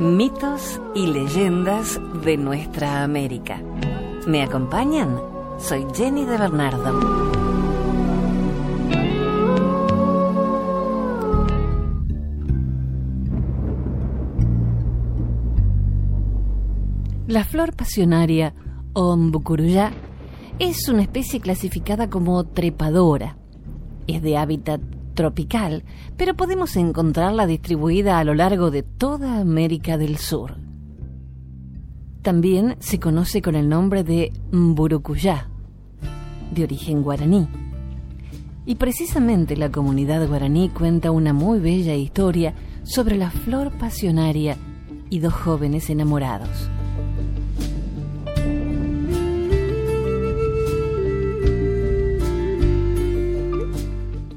Mitos y leyendas de nuestra América. ¿Me acompañan? Soy Jenny de Bernardo. La flor pasionaria o mbucuruyá es una especie clasificada como trepadora. Es de hábitat tropical, pero podemos encontrarla distribuida a lo largo de toda América del Sur. También se conoce con el nombre de mburucuyá, de origen guaraní. Y precisamente la comunidad guaraní cuenta una muy bella historia sobre la flor pasionaria y dos jóvenes enamorados.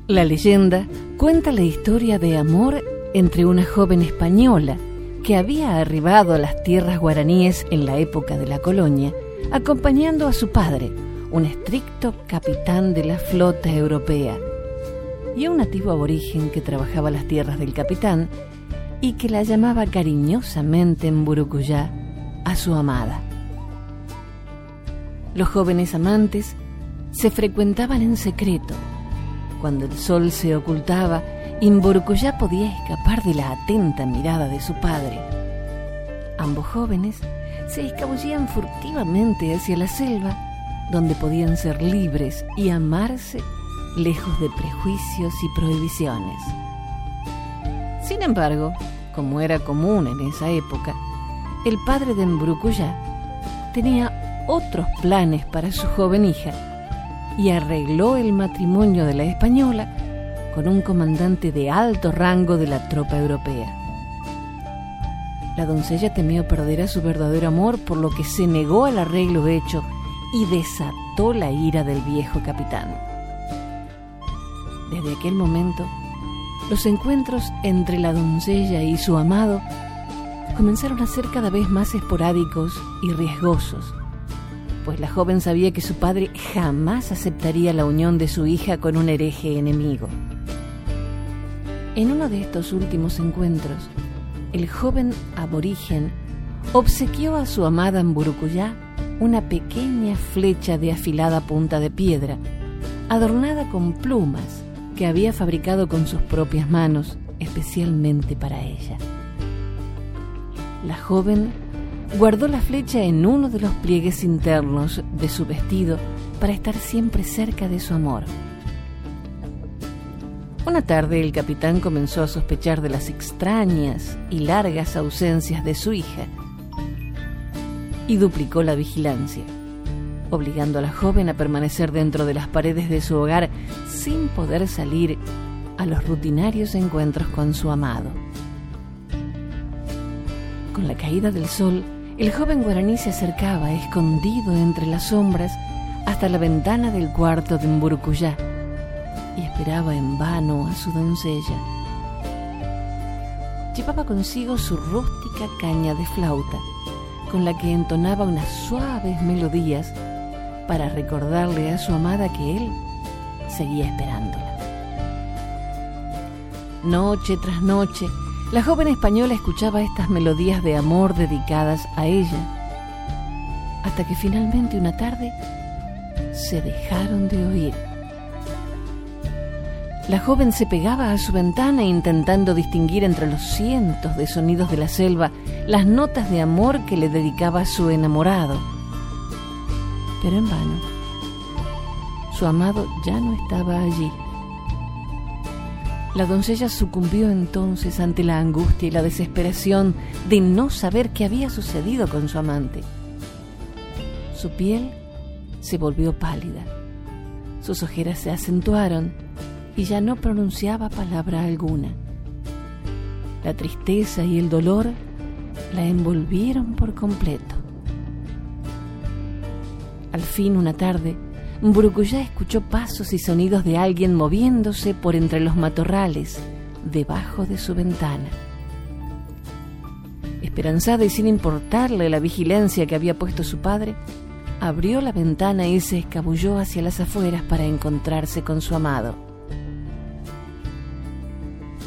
La leyenda cuenta la historia de amor entre una joven española que había arribado a las tierras guaraníes en la época de la colonia, acompañando a su padre, un estricto capitán de la flota europea, y a un nativo aborigen que trabajaba las tierras del capitán y que la llamaba cariñosamente en Burucuyá a su amada. Los jóvenes amantes se frecuentaban en secreto cuando el sol se ocultaba, ya podía escapar de la atenta mirada de su padre. Ambos jóvenes se escabullían furtivamente hacia la selva, donde podían ser libres y amarse lejos de prejuicios y prohibiciones. Sin embargo, como era común en esa época, el padre de Mburucuyá tenía otros planes para su joven hija y arregló el matrimonio de la española con un comandante de alto rango de la tropa europea. La doncella temió perder a su verdadero amor, por lo que se negó al arreglo hecho y desató la ira del viejo capitán. Desde aquel momento, los encuentros entre la doncella y su amado comenzaron a ser cada vez más esporádicos y riesgosos, pues la joven sabía que su padre jamás aceptaría la unión de su hija con un hereje enemigo. En uno de estos últimos encuentros, el joven aborigen obsequió a su amada en una pequeña flecha de afilada punta de piedra, adornada con plumas que había fabricado con sus propias manos especialmente para ella. La joven guardó la flecha en uno de los pliegues internos de su vestido para estar siempre cerca de su amor. Una tarde el capitán comenzó a sospechar de las extrañas y largas ausencias de su hija y duplicó la vigilancia, obligando a la joven a permanecer dentro de las paredes de su hogar sin poder salir a los rutinarios encuentros con su amado. Con la caída del sol, el joven guaraní se acercaba, escondido entre las sombras, hasta la ventana del cuarto de Mburucuyá y esperaba en vano a su doncella. Llevaba consigo su rústica caña de flauta, con la que entonaba unas suaves melodías para recordarle a su amada que él seguía esperándola. Noche tras noche, la joven española escuchaba estas melodías de amor dedicadas a ella, hasta que finalmente una tarde se dejaron de oír. La joven se pegaba a su ventana intentando distinguir entre los cientos de sonidos de la selva las notas de amor que le dedicaba su enamorado. Pero en vano. Su amado ya no estaba allí. La doncella sucumbió entonces ante la angustia y la desesperación de no saber qué había sucedido con su amante. Su piel se volvió pálida, sus ojeras se acentuaron y ya no pronunciaba palabra alguna. La tristeza y el dolor la envolvieron por completo. Al fin, una tarde, Burucuyá escuchó pasos y sonidos de alguien moviéndose por entre los matorrales, debajo de su ventana. Esperanzada y sin importarle la vigilancia que había puesto su padre, abrió la ventana y se escabulló hacia las afueras para encontrarse con su amado.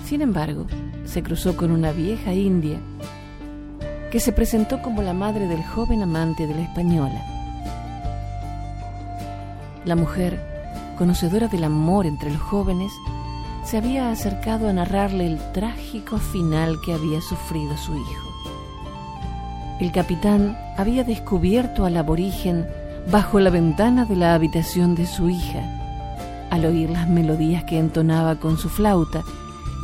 Sin embargo, se cruzó con una vieja india que se presentó como la madre del joven amante de la española. La mujer, conocedora del amor entre los jóvenes, se había acercado a narrarle el trágico final que había sufrido su hijo. El capitán había descubierto al aborigen bajo la ventana de la habitación de su hija, al oír las melodías que entonaba con su flauta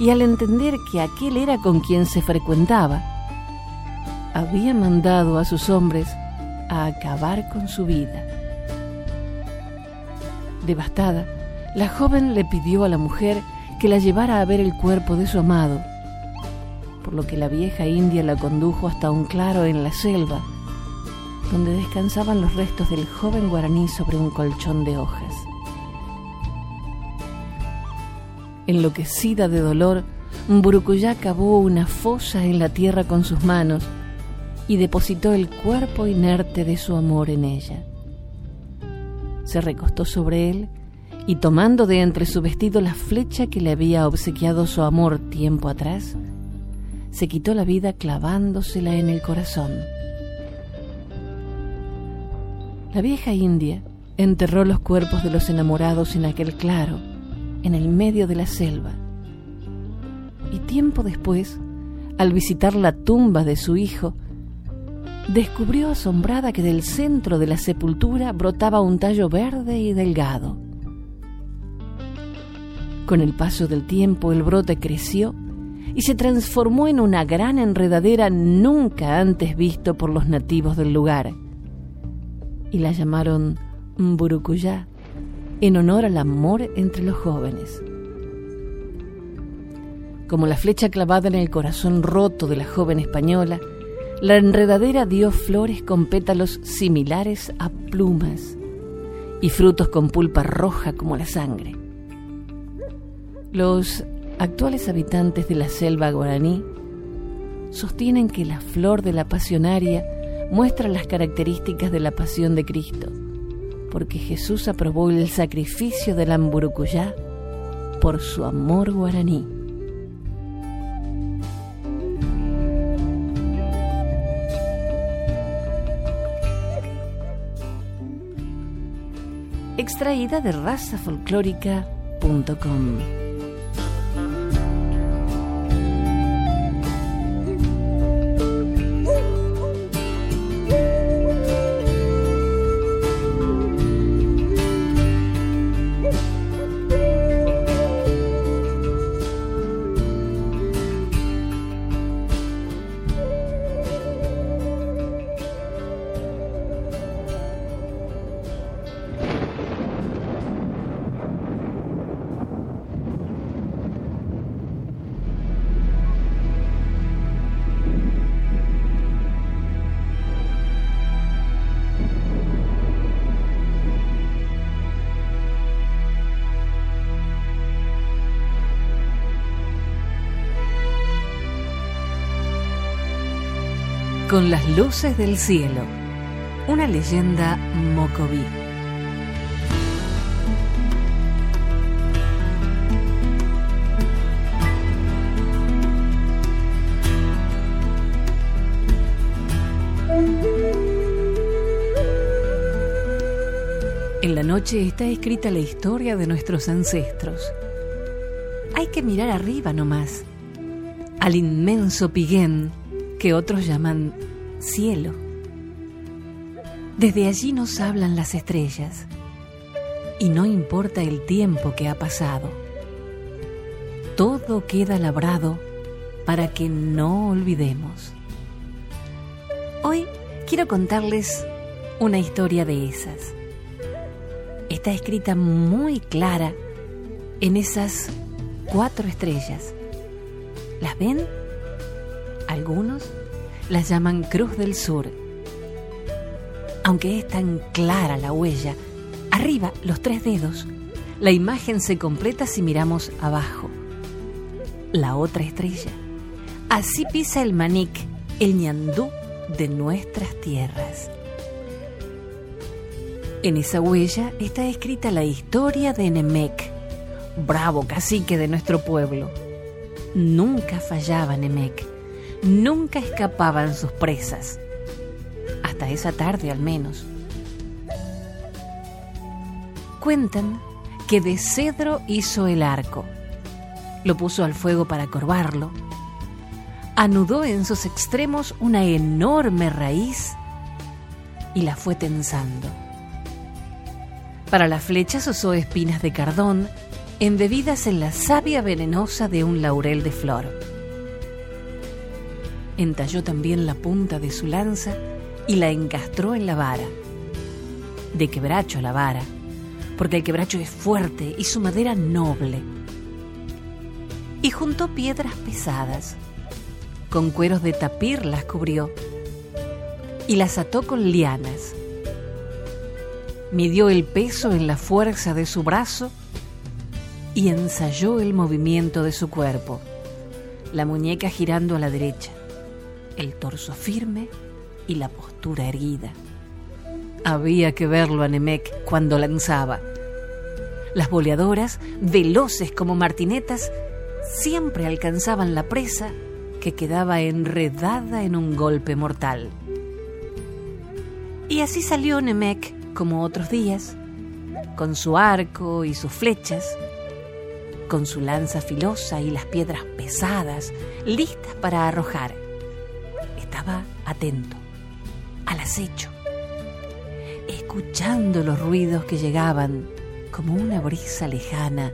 y al entender que aquel era con quien se frecuentaba, había mandado a sus hombres a acabar con su vida. Devastada, la joven le pidió a la mujer que la llevara a ver el cuerpo de su amado, por lo que la vieja india la condujo hasta un claro en la selva, donde descansaban los restos del joven guaraní sobre un colchón de hojas. Enloquecida de dolor, Burucuyá cavó una fosa en la tierra con sus manos y depositó el cuerpo inerte de su amor en ella. Se recostó sobre él y tomando de entre su vestido la flecha que le había obsequiado su amor tiempo atrás, se quitó la vida clavándosela en el corazón. La vieja india enterró los cuerpos de los enamorados en aquel claro, en el medio de la selva. Y tiempo después, al visitar la tumba de su hijo, descubrió asombrada que del centro de la sepultura brotaba un tallo verde y delgado. Con el paso del tiempo el brote creció y se transformó en una gran enredadera nunca antes visto por los nativos del lugar. Y la llamaron Mburucuyá, en honor al amor entre los jóvenes. Como la flecha clavada en el corazón roto de la joven española, la enredadera dio flores con pétalos similares a plumas y frutos con pulpa roja como la sangre. Los actuales habitantes de la selva guaraní sostienen que la flor de la pasionaria muestra las características de la pasión de Cristo, porque Jesús aprobó el sacrificio del amburucuyá por su amor guaraní. Extraída de razafolclórica.com con las luces del cielo. Una leyenda mocoví. En la noche está escrita la historia de nuestros ancestros. Hay que mirar arriba nomás, al inmenso Piguén que otros llaman cielo. Desde allí nos hablan las estrellas y no importa el tiempo que ha pasado. Todo queda labrado para que no olvidemos. Hoy quiero contarles una historia de esas. Está escrita muy clara en esas cuatro estrellas. ¿Las ven? Algunos las llaman Cruz del Sur. Aunque es tan clara la huella, arriba los tres dedos, la imagen se completa si miramos abajo. La otra estrella. Así pisa el manic, el ñandú de nuestras tierras. En esa huella está escrita la historia de Nemec, bravo cacique de nuestro pueblo. Nunca fallaba Nemec nunca escapaban sus presas, hasta esa tarde al menos. Cuentan que de cedro hizo el arco, lo puso al fuego para corvarlo, anudó en sus extremos una enorme raíz y la fue tensando. Para las flechas usó espinas de cardón embebidas en la savia venenosa de un laurel de flor. Entalló también la punta de su lanza y la encastró en la vara. De quebracho la vara, porque el quebracho es fuerte y su madera noble. Y juntó piedras pesadas. Con cueros de tapir las cubrió y las ató con lianas. Midió el peso en la fuerza de su brazo y ensayó el movimiento de su cuerpo, la muñeca girando a la derecha, el torso firme y la postura erguida. Había que verlo a Nemec cuando lanzaba. Las boleadoras, veloces como martinetas, siempre alcanzaban la presa que quedaba enredada en un golpe mortal. Y así salió Nemec como otros días, con su arco y sus flechas, con su lanza filosa y las piedras pesadas, listas para arrojar. Estaba atento, al acecho, escuchando los ruidos que llegaban como una brisa lejana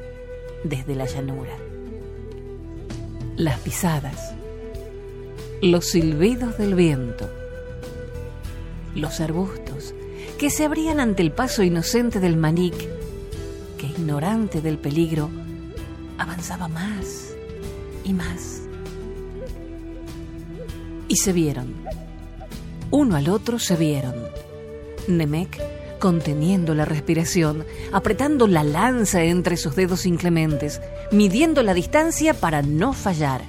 desde la llanura. Las pisadas, los silbidos del viento, los arbustos que se abrían ante el paso inocente del manic, que ignorante del peligro avanzaba más y más. Y se vieron. Uno al otro se vieron. Nemec conteniendo la respiración, apretando la lanza entre sus dedos inclementes, midiendo la distancia para no fallar.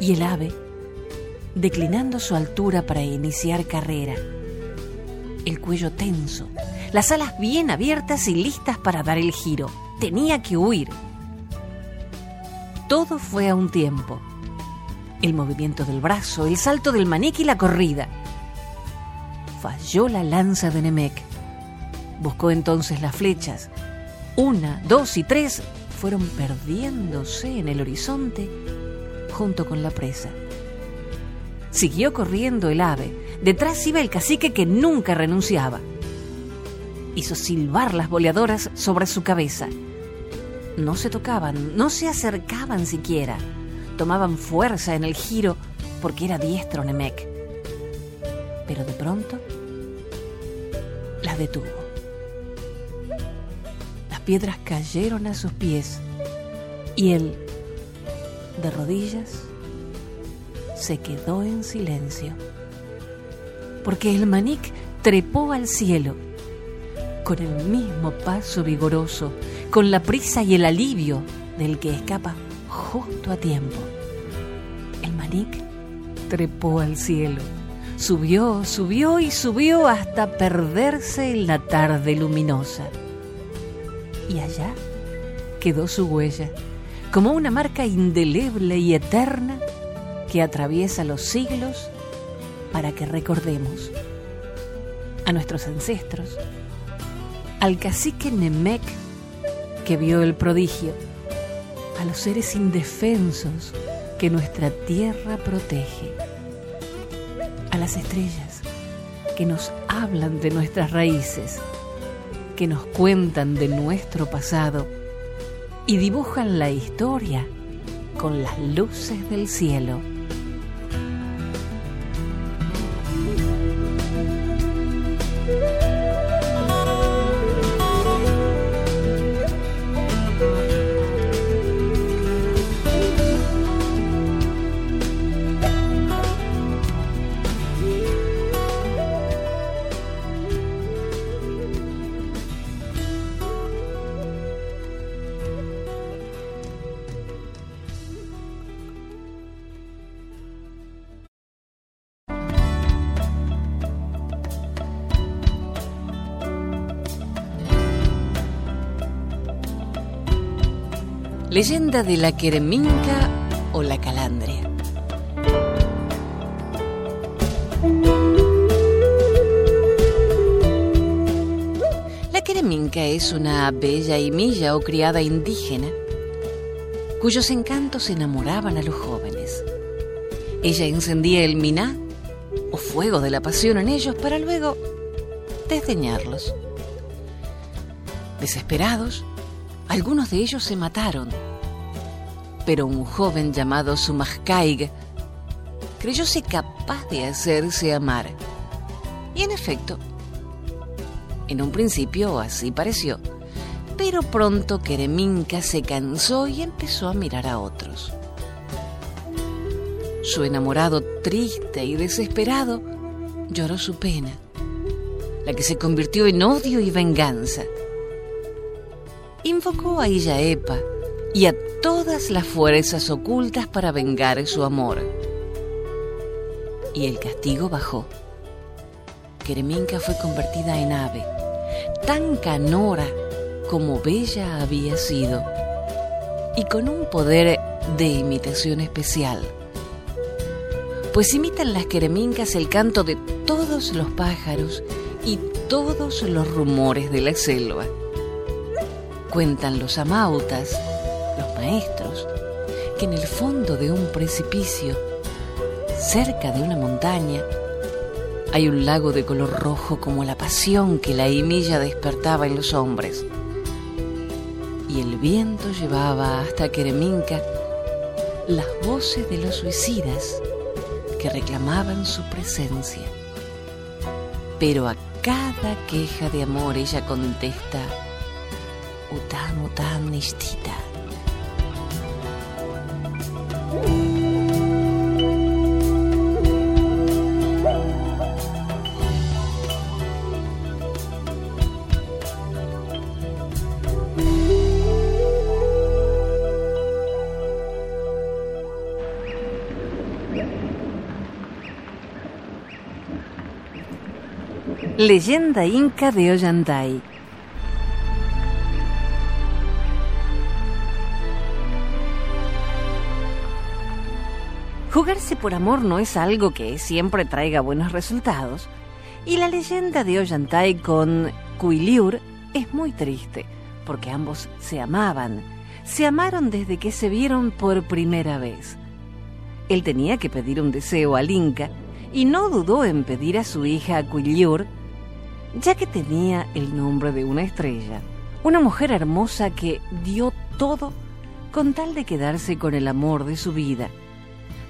Y el ave, declinando su altura para iniciar carrera, el cuello tenso, las alas bien abiertas y listas para dar el giro tenía que huir. Todo fue a un tiempo. El movimiento del brazo, el salto del manique y la corrida. Falló la lanza de Nemec. Buscó entonces las flechas. Una, dos y tres fueron perdiéndose en el horizonte junto con la presa. Siguió corriendo el ave. Detrás iba el cacique que nunca renunciaba. Hizo silbar las boleadoras sobre su cabeza no se tocaban, no se acercaban siquiera. Tomaban fuerza en el giro porque era diestro Nemec. Pero de pronto las detuvo. Las piedras cayeron a sus pies y él, de rodillas, se quedó en silencio. Porque el manic trepó al cielo con el mismo paso vigoroso con la prisa y el alivio del que escapa justo a tiempo. El manic trepó al cielo, subió, subió y subió hasta perderse en la tarde luminosa. Y allá quedó su huella, como una marca indeleble y eterna que atraviesa los siglos para que recordemos a nuestros ancestros, al cacique Nemec que vio el prodigio, a los seres indefensos que nuestra tierra protege, a las estrellas que nos hablan de nuestras raíces, que nos cuentan de nuestro pasado y dibujan la historia con las luces del cielo. Leyenda de la Quereminca o la calandria. La quereminca es una bella y milla o criada indígena cuyos encantos enamoraban a los jóvenes. Ella encendía el miná o fuego de la pasión en ellos para luego desdeñarlos. Desesperados, algunos de ellos se mataron, pero un joven llamado Sumajkaig creyóse capaz de hacerse amar. Y en efecto, en un principio así pareció pero pronto Kereminka se cansó y empezó a mirar a otros. Su enamorado, triste y desesperado, lloró su pena, la que se convirtió en odio y venganza. Invocó a Illaepa y a todas las fuerzas ocultas para vengar su amor. Y el castigo bajó. Kereminka fue convertida en ave, tan canora como bella había sido y con un poder de imitación especial, pues imitan las queremincas el canto de todos los pájaros y todos los rumores de la selva. Cuentan los amautas, los maestros, que en el fondo de un precipicio, cerca de una montaña, hay un lago de color rojo como la pasión que la himilla despertaba en los hombres y el viento llevaba hasta Quereminca las voces de los suicidas que reclamaban su presencia. Pero a cada queja de amor ella contesta, Utam Utam Nishtita. Leyenda Inca de Ollantay. Jugarse por amor no es algo que siempre traiga buenos resultados, y la leyenda de Ollantay con Cuiliur es muy triste, porque ambos se amaban, se amaron desde que se vieron por primera vez. Él tenía que pedir un deseo al Inca, y no dudó en pedir a su hija Cuiliur ya que tenía el nombre de una estrella, una mujer hermosa que dio todo con tal de quedarse con el amor de su vida.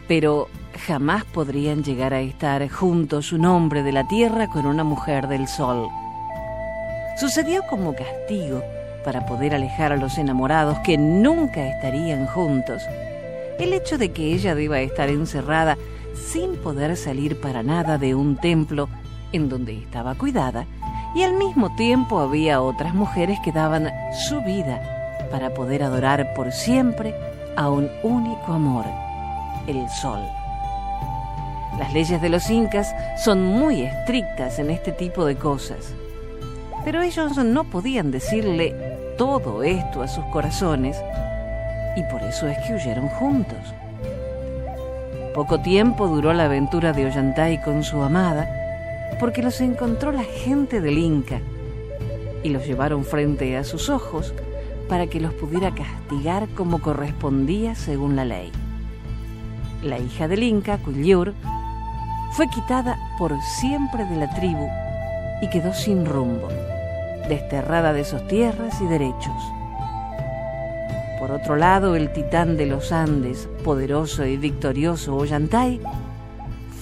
Pero jamás podrían llegar a estar juntos un hombre de la tierra con una mujer del sol. Sucedió como castigo para poder alejar a los enamorados que nunca estarían juntos. El hecho de que ella deba estar encerrada sin poder salir para nada de un templo en donde estaba cuidada, y al mismo tiempo había otras mujeres que daban su vida para poder adorar por siempre a un único amor, el sol. Las leyes de los incas son muy estrictas en este tipo de cosas, pero ellos no podían decirle todo esto a sus corazones y por eso es que huyeron juntos. Poco tiempo duró la aventura de Ollantay con su amada, porque los encontró la gente del Inca y los llevaron frente a sus ojos para que los pudiera castigar como correspondía según la ley. La hija del Inca, Cuyur, fue quitada por siempre de la tribu y quedó sin rumbo, desterrada de sus tierras y derechos. Por otro lado, el titán de los Andes, poderoso y victorioso Ollantay,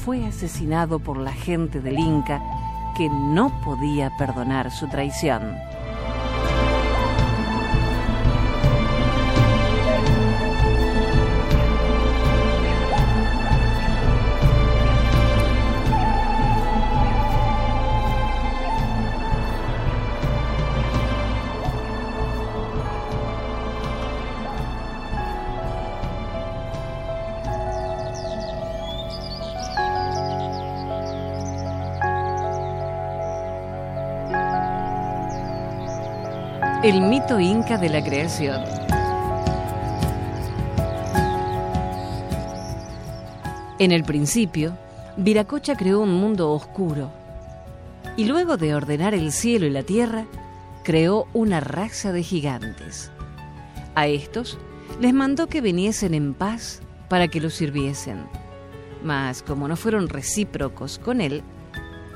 fue asesinado por la gente del Inca que no podía perdonar su traición. El mito inca de la creación. En el principio, Viracocha creó un mundo oscuro y luego de ordenar el cielo y la tierra, creó una raza de gigantes. A estos les mandó que viniesen en paz para que los sirviesen. Mas como no fueron recíprocos con él,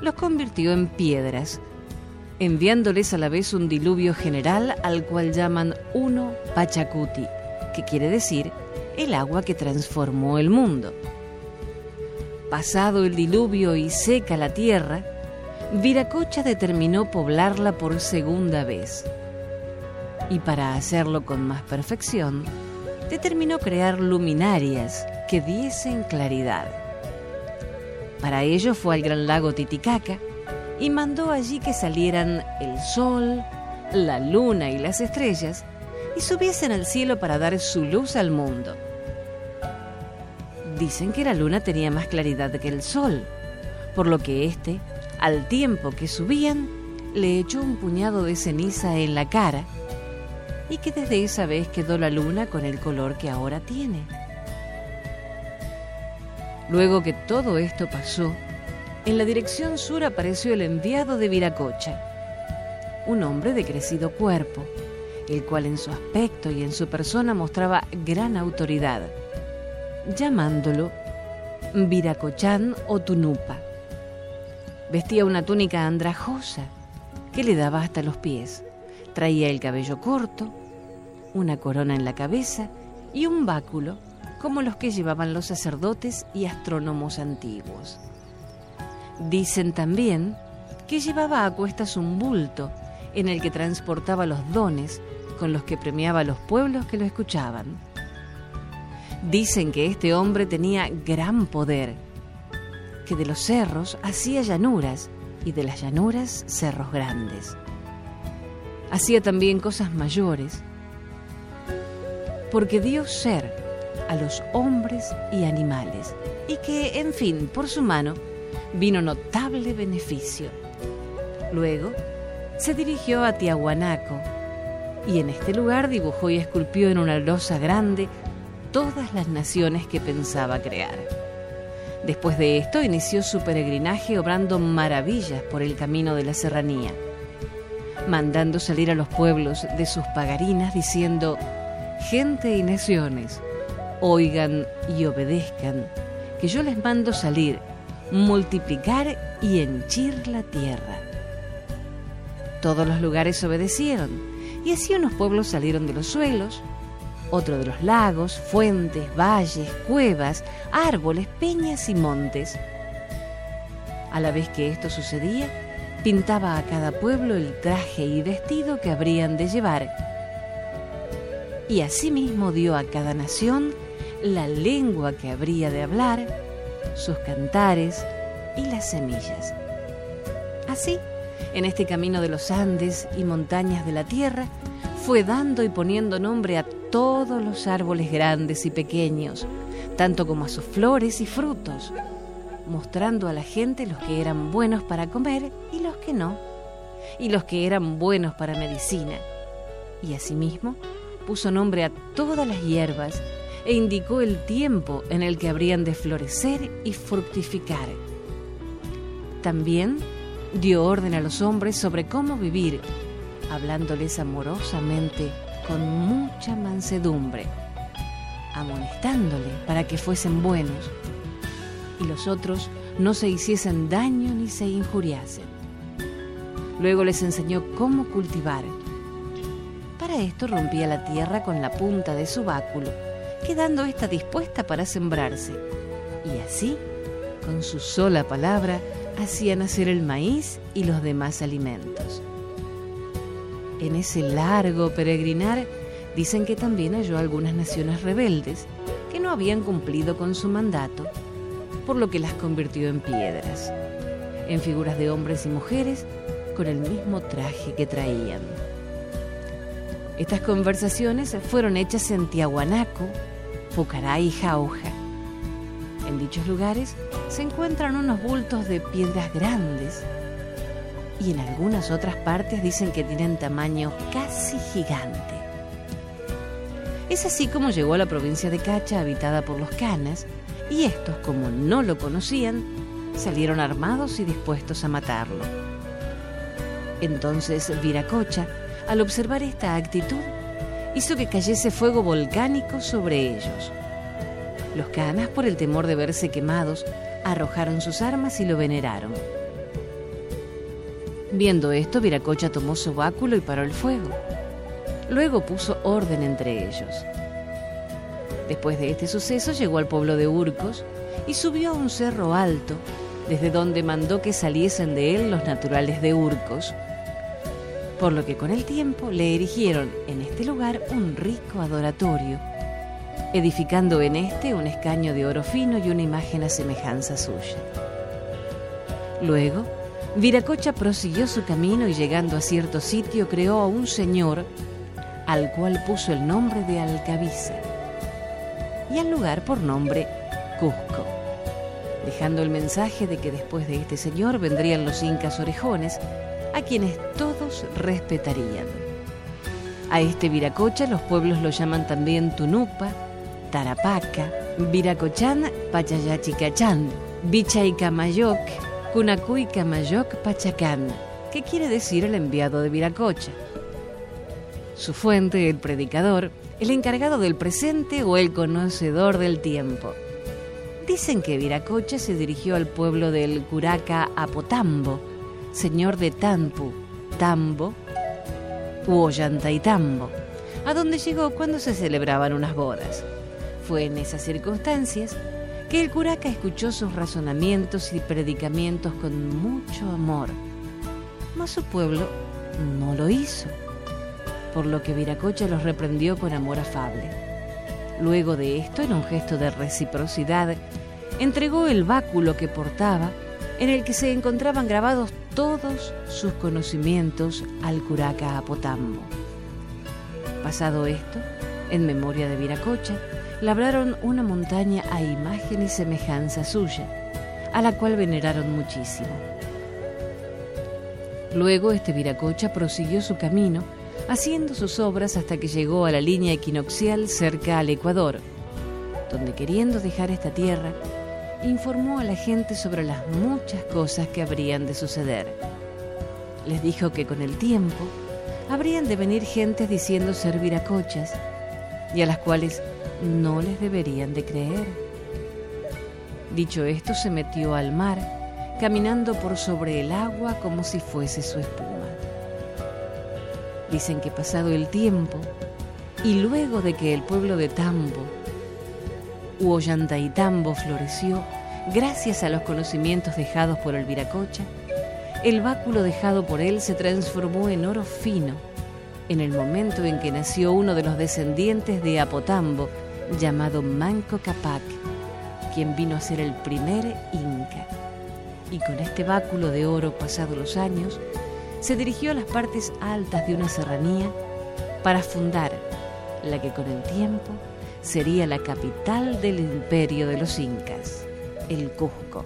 los convirtió en piedras, enviándoles a la vez un diluvio general al cual llaman Uno Pachacuti, que quiere decir el agua que transformó el mundo. Pasado el diluvio y seca la tierra, Viracocha determinó poblarla por segunda vez. Y para hacerlo con más perfección, determinó crear luminarias que diesen claridad. Para ello fue al gran lago Titicaca y mandó allí que salieran el sol, la luna y las estrellas y subiesen al cielo para dar su luz al mundo. Dicen que la luna tenía más claridad que el sol, por lo que éste, al tiempo que subían, le echó un puñado de ceniza en la cara y que desde esa vez quedó la luna con el color que ahora tiene. Luego que todo esto pasó, en la dirección sur apareció el enviado de Viracocha, un hombre de crecido cuerpo, el cual en su aspecto y en su persona mostraba gran autoridad, llamándolo Viracochán o Tunupa. Vestía una túnica andrajosa que le daba hasta los pies. Traía el cabello corto, una corona en la cabeza y un báculo como los que llevaban los sacerdotes y astrónomos antiguos. Dicen también que llevaba a cuestas un bulto en el que transportaba los dones con los que premiaba a los pueblos que lo escuchaban. Dicen que este hombre tenía gran poder, que de los cerros hacía llanuras y de las llanuras cerros grandes. Hacía también cosas mayores, porque dio ser a los hombres y animales, y que, en fin, por su mano, vino notable beneficio. Luego, se dirigió a Tiahuanaco, y en este lugar dibujó y esculpió en una losa grande todas las naciones que pensaba crear. Después de esto inició su peregrinaje obrando maravillas por el camino de la serranía, mandando salir a los pueblos de sus pagarinas diciendo, gente y naciones, oigan y obedezcan, que yo les mando salir, multiplicar y henchir la tierra. Todos los lugares obedecieron, y así unos pueblos salieron de los suelos, otro de los lagos, fuentes, valles, cuevas, árboles, peñas y montes. A la vez que esto sucedía, pintaba a cada pueblo el traje y vestido que habrían de llevar. Y asimismo dio a cada nación la lengua que habría de hablar, sus cantares y las semillas. Así, en este camino de los Andes y montañas de la tierra, fue dando y poniendo nombre a todos los árboles grandes y pequeños, tanto como a sus flores y frutos, mostrando a la gente los que eran buenos para comer y los que no, y los que eran buenos para medicina. Y asimismo puso nombre a todas las hierbas e indicó el tiempo en el que habrían de florecer y fructificar. También dio orden a los hombres sobre cómo vivir, hablándoles amorosamente con mucha mansedumbre, amonestándole para que fuesen buenos y los otros no se hiciesen daño ni se injuriasen. Luego les enseñó cómo cultivar. Para esto rompía la tierra con la punta de su báculo quedando ésta dispuesta para sembrarse. Y así, con su sola palabra, hacía nacer el maíz y los demás alimentos. En ese largo peregrinar, dicen que también halló algunas naciones rebeldes que no habían cumplido con su mandato, por lo que las convirtió en piedras, en figuras de hombres y mujeres con el mismo traje que traían. Estas conversaciones fueron hechas en Tiahuanaco, Pucará y Jauja. En dichos lugares se encuentran unos bultos de piedras grandes y en algunas otras partes dicen que tienen tamaño casi gigante. Es así como llegó a la provincia de Cacha, habitada por los canas, y estos, como no lo conocían, salieron armados y dispuestos a matarlo. Entonces Viracocha, al observar esta actitud, hizo que cayese fuego volcánico sobre ellos. Los canas, por el temor de verse quemados, arrojaron sus armas y lo veneraron. Viendo esto, Viracocha tomó su báculo y paró el fuego. Luego puso orden entre ellos. Después de este suceso llegó al pueblo de Urcos y subió a un cerro alto, desde donde mandó que saliesen de él los naturales de Urcos, por lo que con el tiempo le erigieron en este lugar un rico adoratorio, edificando en este un escaño de oro fino y una imagen a semejanza suya. Luego, Viracocha prosiguió su camino y llegando a cierto sitio creó a un señor al cual puso el nombre de Alcabiza y al lugar por nombre Cusco, dejando el mensaje de que después de este señor vendrían los incas orejones, a quienes todos respetarían. A este Viracocha los pueblos lo llaman también Tunupa, Tarapaca, Viracochan, Pachayachicachán, Bichaycamayoc, Camayoc, Pachacán, que quiere decir el enviado de Viracocha. Su fuente, el predicador, el encargado del presente o el conocedor del tiempo. Dicen que Viracocha se dirigió al pueblo del Curaca Apotambo, señor de Tampu, Tambo u Ollantaytambo, a donde llegó cuando se celebraban unas bodas. Fue en esas circunstancias que el curaca escuchó sus razonamientos y predicamientos con mucho amor, mas su pueblo no lo hizo por lo que Viracocha los reprendió con amor afable. Luego de esto, en un gesto de reciprocidad, entregó el báculo que portaba, en el que se encontraban grabados todos sus conocimientos al curaca Apotambo. Pasado esto, en memoria de Viracocha, labraron una montaña a imagen y semejanza suya, a la cual veneraron muchísimo. Luego este Viracocha prosiguió su camino haciendo sus obras hasta que llegó a la línea equinoccial cerca al Ecuador, donde queriendo dejar esta tierra, informó a la gente sobre las muchas cosas que habrían de suceder. Les dijo que con el tiempo habrían de venir gentes diciendo ser viracochas y a las cuales no les deberían de creer. Dicho esto, se metió al mar, caminando por sobre el agua como si fuese su espuma. Dicen que pasado el tiempo y luego de que el pueblo de Tambo, Tambo floreció, gracias a los conocimientos dejados por el Viracocha, el báculo dejado por él se transformó en oro fino en el momento en que nació uno de los descendientes de Apotambo, llamado Manco Capac, quien vino a ser el primer inca. Y con este báculo de oro pasados los años, se dirigió a las partes altas de una serranía para fundar la que con el tiempo sería la capital del imperio de los incas, el Cusco.